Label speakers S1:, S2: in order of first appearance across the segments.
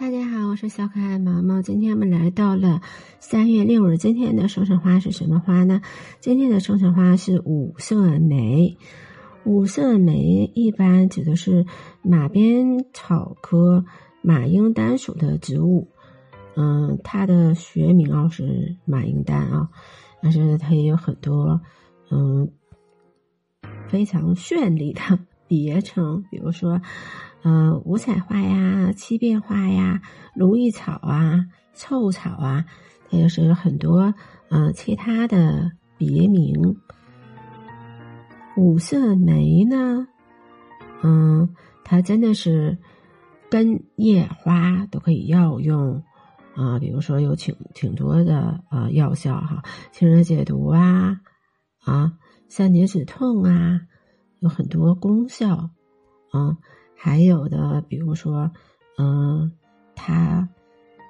S1: 大家好，我是小可爱毛毛。今天我们来到了三月六日。今天的生辰花是什么花呢？今天的生辰花是五色梅。五色梅一般指的是马鞭草科马缨丹属的植物。嗯，它的学名啊是马缨丹啊，但是它也有很多嗯非常绚丽的别称，比如说。呃，五彩花呀，七变花呀，如意草啊，臭草啊，它也是有很多呃其他的别名。五色梅呢，嗯，它真的是根叶花都可以药用啊，比如说有挺挺多的呃药效哈，清热解毒啊，啊，散结止痛啊，有很多功效啊。还有的，比如说，嗯，它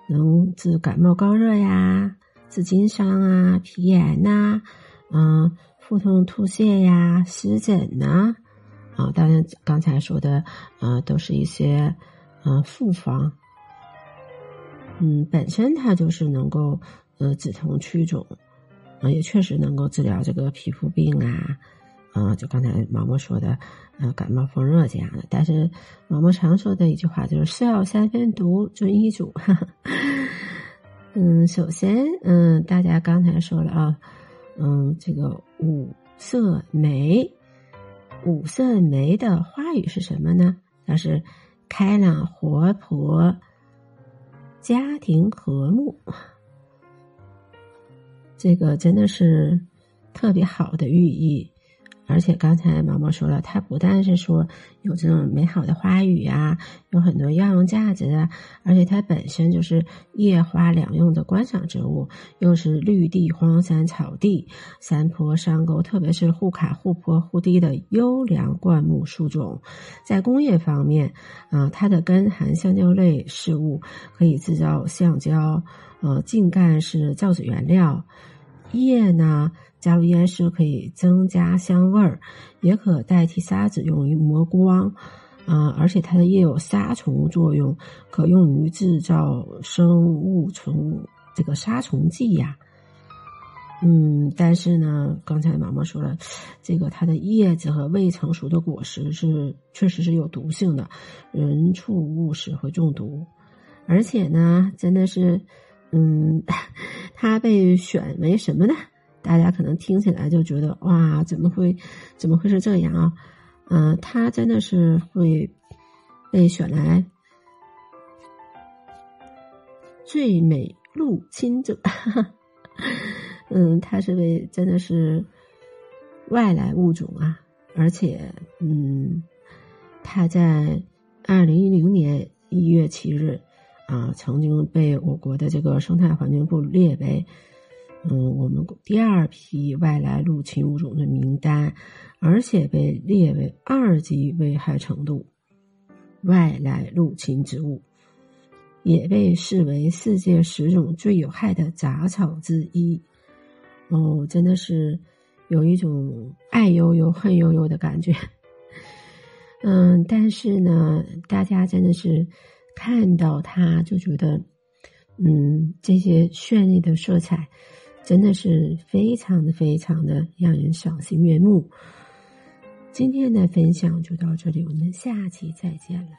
S1: 能治感冒高热呀，治筋伤啊、皮炎呐，嗯，腹痛吐泻呀、湿疹呐，啊，当然刚才说的，呃，都是一些，嗯，复方，嗯，本身它就是能够，呃，止痛祛肿，啊，也确实能够治疗这个皮肤病啊。啊，就刚才毛毛说的，呃，感冒风热这样的。但是毛毛常说的一句话就是“是药三分毒，遵医嘱”。嗯，首先，嗯，大家刚才说了啊，嗯，这个五色梅，五色梅的花语是什么呢？它是开朗活泼，家庭和睦。这个真的是特别好的寓意。而且刚才毛毛说了，它不但是说有这种美好的花语啊，有很多药用价值啊，而且它本身就是叶花两用的观赏植物，又是绿地、荒山、草地、山坡、山沟，特别是护卡、护坡、护堤的优良灌木树种。在工业方面，啊，它的根含橡胶类事物，可以制造橡胶，呃，茎干是造纸原料。叶呢，加入烟丝可以增加香味儿，也可代替砂子用于磨光，啊，而且它的叶有杀虫作用，可用于制造生物虫这个杀虫剂呀。嗯，但是呢，刚才毛毛说了，这个它的叶子和未成熟的果实是确实是有毒性的，人畜物食会中毒，而且呢，真的是。嗯，他被选为什么呢？大家可能听起来就觉得哇，怎么会，怎么会是这样啊？嗯，他真的是会被选来最美入侵者。嗯，他是被真的是外来物种啊，而且嗯，他在二零一零年一月七日。啊，曾经被我国的这个生态环境部列为，嗯，我们第二批外来入侵物种的名单，而且被列为二级危害程度外来入侵植物，也被视为世界十种最有害的杂草之一。哦，真的是有一种爱悠悠恨悠悠的感觉。嗯，但是呢，大家真的是。看到它就觉得，嗯，这些绚丽的色彩，真的是非常的非常的让人赏心悦目。今天的分享就到这里，我们下期再见了。